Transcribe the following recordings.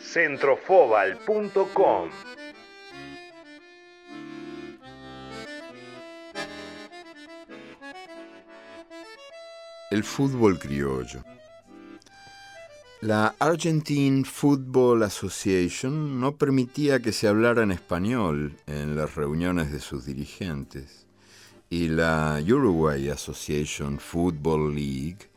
centrofobal.com El fútbol criollo. La Argentine Football Association no permitía que se hablara en español en las reuniones de sus dirigentes y la Uruguay Association Football League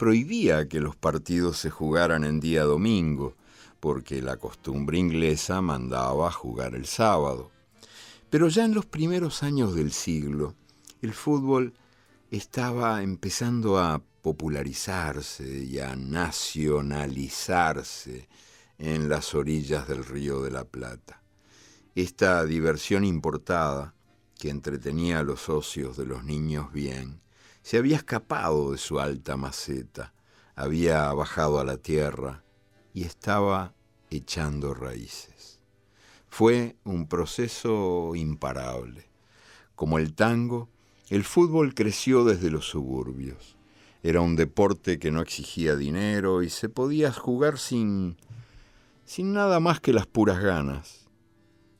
prohibía que los partidos se jugaran en día domingo porque la costumbre inglesa mandaba jugar el sábado. Pero ya en los primeros años del siglo, el fútbol estaba empezando a popularizarse y a nacionalizarse en las orillas del río de la Plata. Esta diversión importada, que entretenía a los socios de los niños bien, se había escapado de su alta maceta, había bajado a la tierra y estaba echando raíces. Fue un proceso imparable. Como el tango, el fútbol creció desde los suburbios. Era un deporte que no exigía dinero y se podía jugar sin, sin nada más que las puras ganas.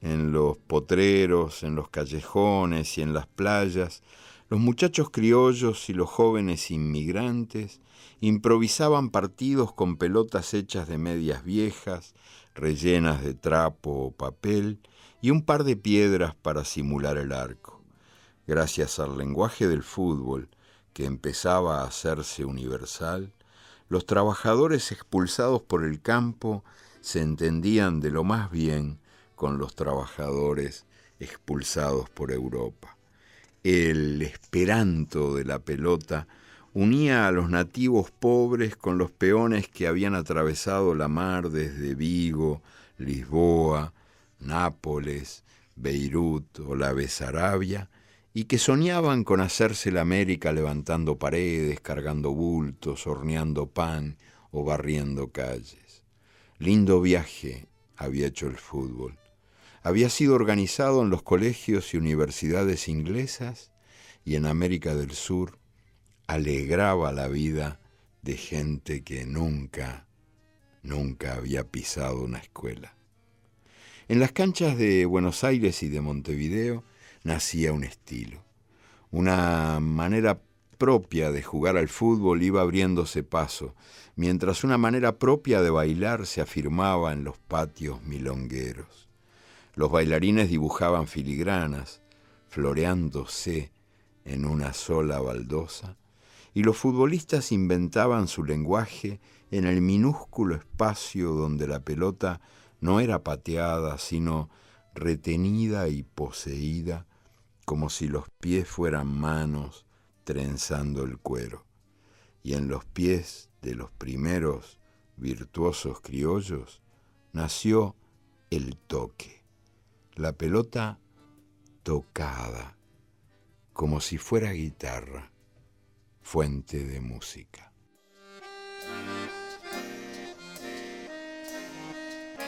En los potreros, en los callejones y en las playas, los muchachos criollos y los jóvenes inmigrantes improvisaban partidos con pelotas hechas de medias viejas, rellenas de trapo o papel, y un par de piedras para simular el arco. Gracias al lenguaje del fútbol, que empezaba a hacerse universal, los trabajadores expulsados por el campo se entendían de lo más bien con los trabajadores expulsados por Europa. El esperanto de la pelota unía a los nativos pobres con los peones que habían atravesado la mar desde Vigo, Lisboa, Nápoles, Beirut o la Besarabia, y que soñaban con hacerse la América levantando paredes, cargando bultos, horneando pan o barriendo calles. Lindo viaje había hecho el fútbol. Había sido organizado en los colegios y universidades inglesas y en América del Sur alegraba la vida de gente que nunca, nunca había pisado una escuela. En las canchas de Buenos Aires y de Montevideo nacía un estilo, una manera propia de jugar al fútbol iba abriéndose paso, mientras una manera propia de bailar se afirmaba en los patios milongueros. Los bailarines dibujaban filigranas, floreándose en una sola baldosa, y los futbolistas inventaban su lenguaje en el minúsculo espacio donde la pelota no era pateada, sino retenida y poseída, como si los pies fueran manos trenzando el cuero. Y en los pies de los primeros virtuosos criollos nació el toque, la pelota tocada, como si fuera guitarra fuente de música.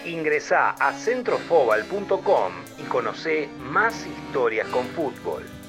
Ingresa a centrofobal.com y conoce más historias con fútbol.